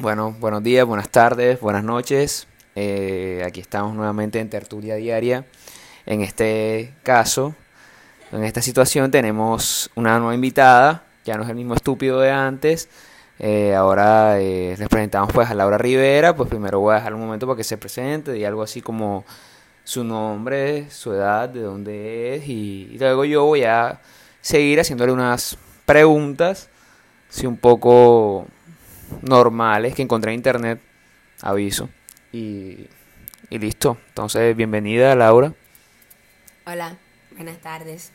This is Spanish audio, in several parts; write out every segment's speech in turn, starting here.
Bueno, buenos días, buenas tardes, buenas noches. Eh, aquí estamos nuevamente en Tertulia Diaria. En este caso, en esta situación tenemos una nueva invitada, ya no es el mismo estúpido de antes. Eh, ahora eh, les presentamos pues a Laura Rivera, pues primero voy a dejar un momento para que se presente, y algo así como su nombre, su edad, de dónde es y, y luego yo voy a seguir haciéndole unas preguntas, si un poco normales que encontré en internet, aviso. Y, y listo. Entonces, bienvenida Laura. Hola, buenas tardes.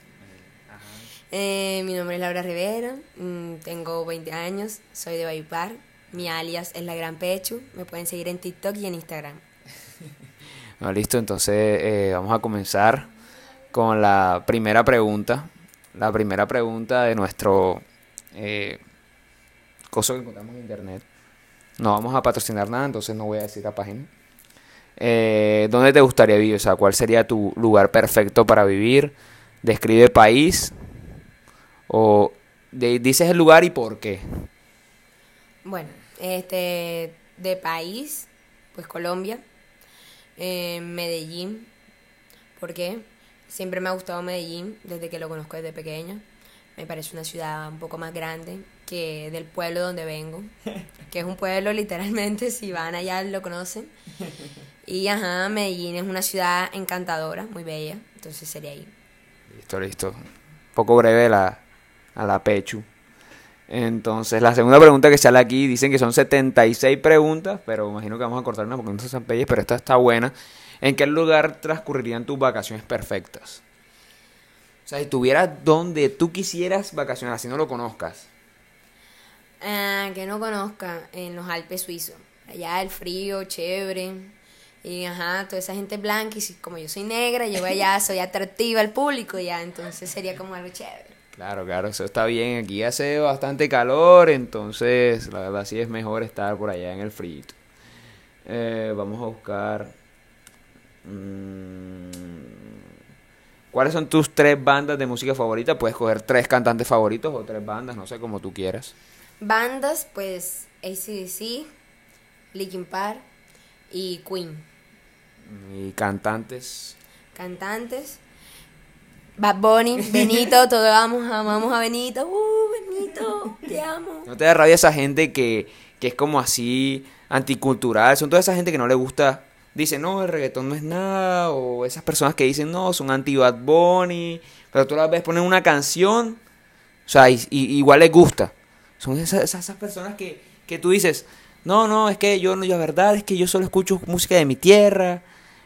Eh, mi nombre es Laura Rivera, mm, tengo 20 años, soy de Bayupar. Mi alias es La Gran Pechu. Me pueden seguir en TikTok y en Instagram. Listo, entonces eh, vamos a comenzar con la primera pregunta. La primera pregunta de nuestro eh, coso que encontramos en internet. No vamos a patrocinar nada, entonces no voy a decir la página. Eh, ¿Dónde te gustaría vivir? O sea, ¿cuál sería tu lugar perfecto para vivir? Describe país. O dices el lugar y por qué. Bueno, este, de país, pues Colombia, eh, Medellín. ¿Por qué? Siempre me ha gustado Medellín desde que lo conozco desde pequeña. Me parece una ciudad un poco más grande que del pueblo donde vengo, que es un pueblo literalmente, si van allá lo conocen. Y ajá, Medellín es una ciudad encantadora, muy bella, entonces sería ahí. Listo, listo. Un poco breve la, a la Pechu. Entonces, la segunda pregunta que sale aquí, dicen que son 76 preguntas, pero imagino que vamos a cortar una porque no son pelles, pero esta está buena. ¿En qué lugar transcurrirían tus vacaciones perfectas? O sea, si tuvieras donde tú quisieras vacacionar, así no lo conozcas. Ah, que no conozca, en los Alpes suizos. Allá el frío, chévere. Y ajá, toda esa gente blanca. Y si- como yo soy negra, llego allá, soy atractiva al público, ya. Entonces sería como algo chévere. Claro, claro, eso está bien. Aquí hace bastante calor, entonces la verdad sí es mejor estar por allá en el frío. Eh, vamos a buscar. mm, ¿Cuáles son tus tres bandas de música favorita? Puedes coger tres cantantes favoritos o tres bandas, no sé, como tú quieras. Bandas, pues ACDC, Linkin Park y Queen. Y cantantes. Cantantes. Bad Bunny, Benito, todos vamos, amamos a Benito. Uh, Benito, te amo. ¿No te da rabia esa gente que, que es como así anticultural? Son toda esa gente que no le gusta. Dice, no, el reggaetón no es nada. O esas personas que dicen, no, son anti-Bad Bunny. Pero tú las ves ponen una canción. O sea, y, y- igual les gusta. Son esas, esas, personas que, que tú dices, no, no, es que yo, no, la verdad es que yo solo escucho música de mi tierra.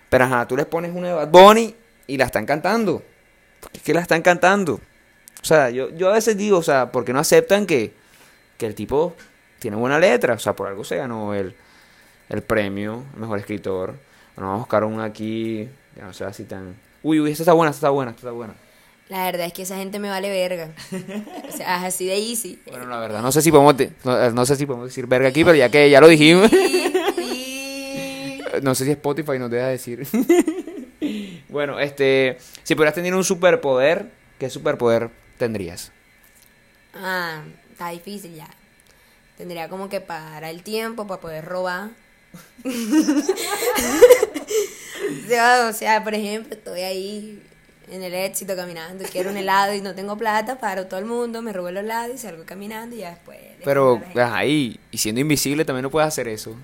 Pero ajá, tú les pones una de Bad Bunny y la están cantando. Porque es que la están cantando. O sea, yo, yo a veces digo, o sea, porque no aceptan que, que el tipo tiene buena letra? O sea, por algo se ganó el, el premio, el mejor escritor. Bueno, vamos a buscar un aquí, que no sea así tan... Uy, uy, esta está buena, esta está buena, esta está buena. La verdad es que esa gente me vale verga. O sea, es así de easy. Bueno, la verdad, no sé si podemos, de- no, no sé si podemos decir verga aquí, pero ya que ya lo dijimos, no sé si Spotify nos deja decir. bueno, este, si pudieras tener un superpoder, ¿qué superpoder tendrías? Ah, está difícil ya. Tendría como que parar el tiempo para poder robar. o, sea, o sea, por ejemplo, estoy ahí en el éxito caminando, quiero un helado y no tengo plata, paro todo el mundo, me robo el helado y salgo caminando y ya después. Pero, pongo a la gente. ajá, y, siendo invisible también no puedes hacer eso.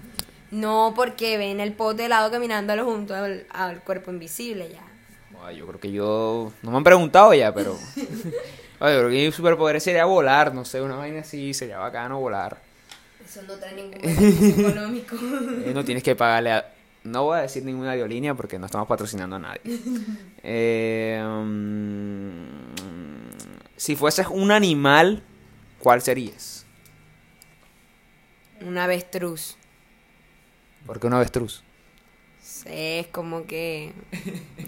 No, porque ven el pote de helado caminando a lo junto al, al cuerpo invisible ya. Ay, yo creo que yo. No me han preguntado ya, pero. Ay, yo creo que mi superpoder sería volar, no sé, una vaina así, sería bacano volar. Eso no trae ningún beneficio económico. Eh, no tienes que pagarle a. No voy a decir ninguna aerolínea porque no estamos patrocinando a nadie. Eh, mm, si fueses un animal, ¿cuál serías? Un avestruz. ¿Por qué un avestruz? Sí, es como que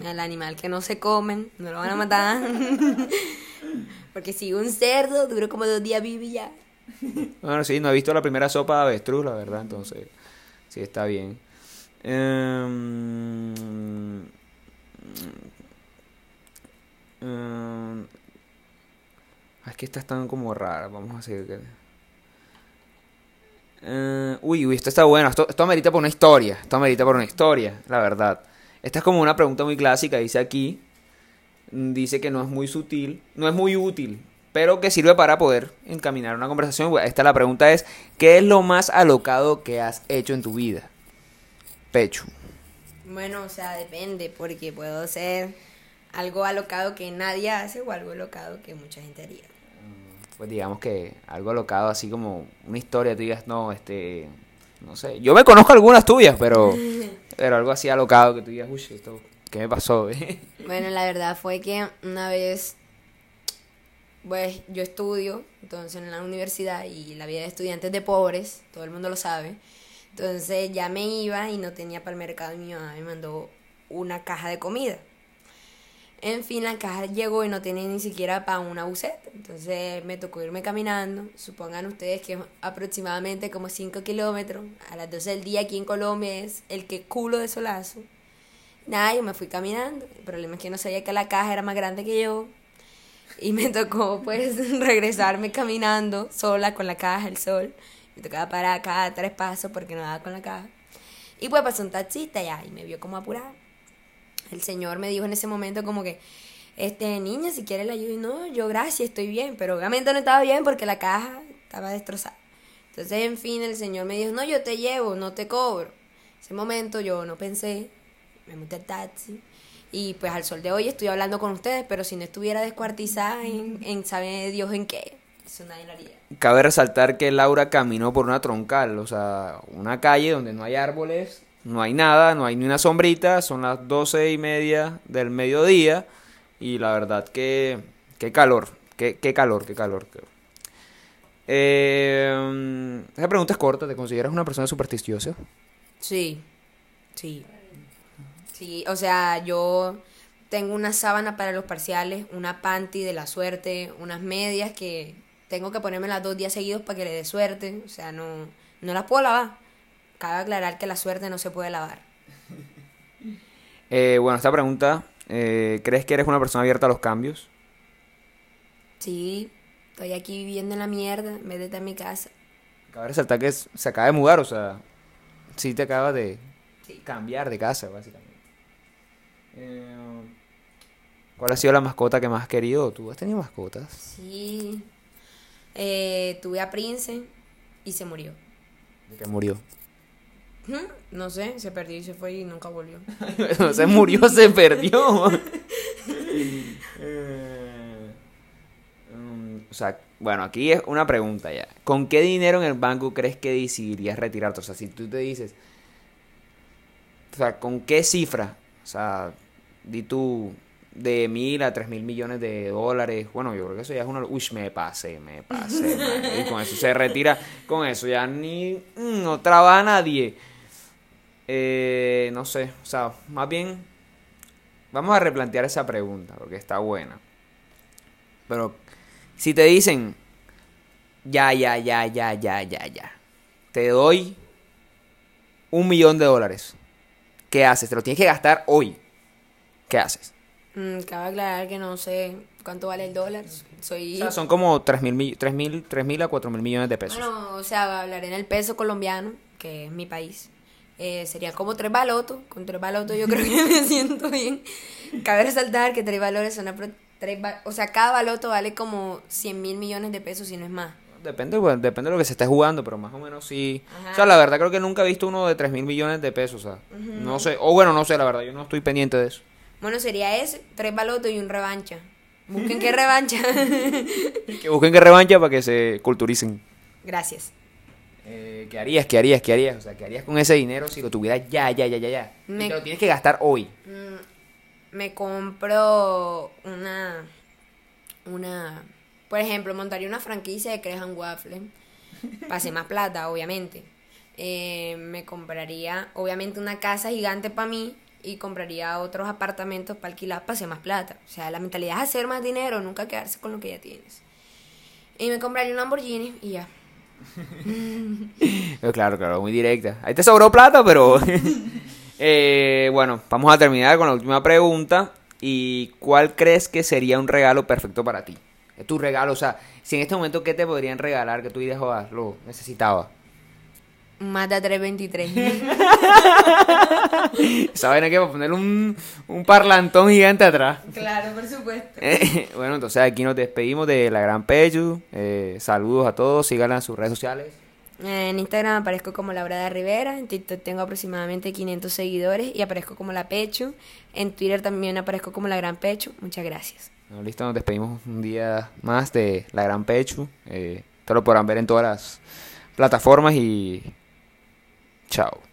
el animal que no se comen, no lo van a matar. Porque si un cerdo dura como dos días vive y ya. Bueno, sí, no he visto la primera sopa de avestruz, la verdad, entonces sí está bien. Em, em, es que estas están como raras, vamos a que... Eh, uy, uy, esto está bueno. Esto, esto amerita por una historia. Esto amerita por una historia, la verdad. Esta es como una pregunta muy clásica. Dice aquí. mm, Dice que no es muy sutil. No es muy útil. Pero que sirve para poder encaminar una conversación. Esta la pregunta es. ¿Qué es lo más alocado que has hecho en tu vida? Pecho. Bueno, o sea, depende, porque puedo ser algo alocado que nadie hace o algo alocado que mucha gente haría. Pues digamos que algo alocado, así como una historia, tú digas, no, este, no sé. Yo me conozco algunas tuyas, pero, pero algo así alocado que tú digas, uy, esto, ¿qué me pasó? Bueno, la verdad fue que una vez, pues yo estudio, entonces en la universidad y la vida de estudiantes de pobres, todo el mundo lo sabe. Entonces ya me iba y no tenía para el mercado y mi mamá me mandó una caja de comida. En fin, la caja llegó y no tenía ni siquiera para una buceta. Entonces me tocó irme caminando. Supongan ustedes que aproximadamente como 5 kilómetros. A las 12 del día aquí en Colombia es el que culo de solazo. Nada, yo me fui caminando. El problema es que no sabía que la caja era más grande que yo. Y me tocó pues regresarme caminando sola con la caja, el sol. Me tocaba parar cada tres pasos porque no daba con la caja. Y pues pasó un taxista ya y me vio como apurada. El señor me dijo en ese momento como que, este, niña, si quiere la ayuda. Y no, yo gracias, estoy bien. Pero obviamente no estaba bien porque la caja estaba destrozada. Entonces, en fin, el señor me dijo, no, yo te llevo, no te cobro. Ese momento yo no pensé, me monté al taxi. Y pues al sol de hoy estoy hablando con ustedes, pero si no estuviera descuartizada en, en sabe Dios en qué, eso nadie lo haría. Cabe resaltar que Laura caminó por una troncal, o sea, una calle donde no hay árboles, no hay nada, no hay ni una sombrita, son las doce y media del mediodía y la verdad que, qué calor, qué, qué calor, qué calor. Eh, esa pregunta es corta, ¿te consideras una persona supersticiosa? Sí, sí. Sí, o sea, yo tengo una sábana para los parciales, una panty de la suerte, unas medias que tengo que ponerme las dos días seguidos para que le dé suerte. O sea, no, no las puedo lavar. Cabe aclarar que la suerte no se puede lavar. Eh, bueno, esta pregunta, eh, ¿crees que eres una persona abierta a los cambios? Sí, estoy aquí viviendo en la mierda en vez de estar en mi casa. Cabe resaltar que se acaba de mudar, o sea, sí te acabas de Sí. cambiar de casa, básicamente. Eh, ¿Cuál ha sido la mascota que más has querido? ¿Tú has tenido mascotas? Sí. Eh, tuve a Prince y se murió. ¿De qué murió? Hmm, No sé, se perdió y se fue y nunca volvió. no se murió, se perdió. Eh, mm, o sea, bueno, aquí es una pregunta ya. ¿Con qué dinero en el banco crees que decidirías retirarte? O sea, si tú te dices, o sea, ¿con qué cifra? O sea, di tú de mil a tres mil millones de dólares. Bueno, yo creo que eso ya es una... Uy, me pasé, me pasé. man. Y con eso se retira. Con eso ya ni... mm, no trabaja nadie. Eh, no sé, o sea, más bien vamos a replantear esa pregunta porque está buena. Pero si te dicen, ya, ya, ya, ya, ya, ya, ya, te doy un millón de dólares, ¿qué haces? Te lo tienes que gastar hoy. ¿Qué haces? Mm, cabe aclarar que no sé cuánto vale el dólar. O Soy. sea, son como 3 mil, mi- tres mil, tres mil a 4 mil millones de pesos. Bueno, o sea, hablaré en el peso colombiano, que es mi país. Eh, serían como tres balotos. Con tres balotos yo creo que me siento bien. Cabe resaltar que tres valores son... Tres o sea, cada baloto vale como 100 mil millones de pesos, si no es más. Depende, bueno, depende de lo que se esté jugando, pero más o menos sí. Ajá. O sea, la verdad creo que nunca he visto uno de 3 mil millones de pesos. O sea, no sé. O bueno, no sé, la verdad, yo no estoy pendiente de eso. Bueno, sería ese, tres balotos y un revancha. Busquen qué revancha. Que busquen que revancha para que se culturicen. Gracias. Eh, ¿Qué harías? ¿Qué harías? ¿Qué harías? O sea, ¿qué harías con ese dinero si lo tuvieras ya, ya, ya, ya, ya? Y Me- te lo tienes que gastar hoy. Mm, me compro una una por ejemplo montaría una franquicia de Crejan Waffle para hacer más plata obviamente Eh, me compraría obviamente una casa gigante para mí y compraría otros apartamentos para alquilar para hacer más plata o sea la mentalidad es hacer más dinero nunca quedarse con lo que ya tienes y me compraría un Lamborghini y ya claro, claro, muy directa. Ahí te sobró plata, pero... Eh, bueno, vamos a terminar con la última pregunta. ¿Y cuál crees que sería un regalo perfecto para ti? Tu regalo, o sea, si en este momento, ¿qué te podrían regalar que tú dirías, joder, lo necesitaba? Mata 323. Esa vaina que va a poner un, un parlantón gigante atrás. claro, por supuesto. Eh, bueno, entonces aquí nos despedimos de la Gran Pechu. Eh, saludos a todos, síganla en sus redes sociales. En Instagram aparezco como Laura de Rivera, en TikTok tengo aproximadamente 500 seguidores y aparezco como La Pechu. En Twitter también aparezco como La Gran Pechu. Muchas gracias. Bueno, listo, nos despedimos un día más de la Gran Pechu. Eh, esto lo podrán ver en todas las plataformas y chao.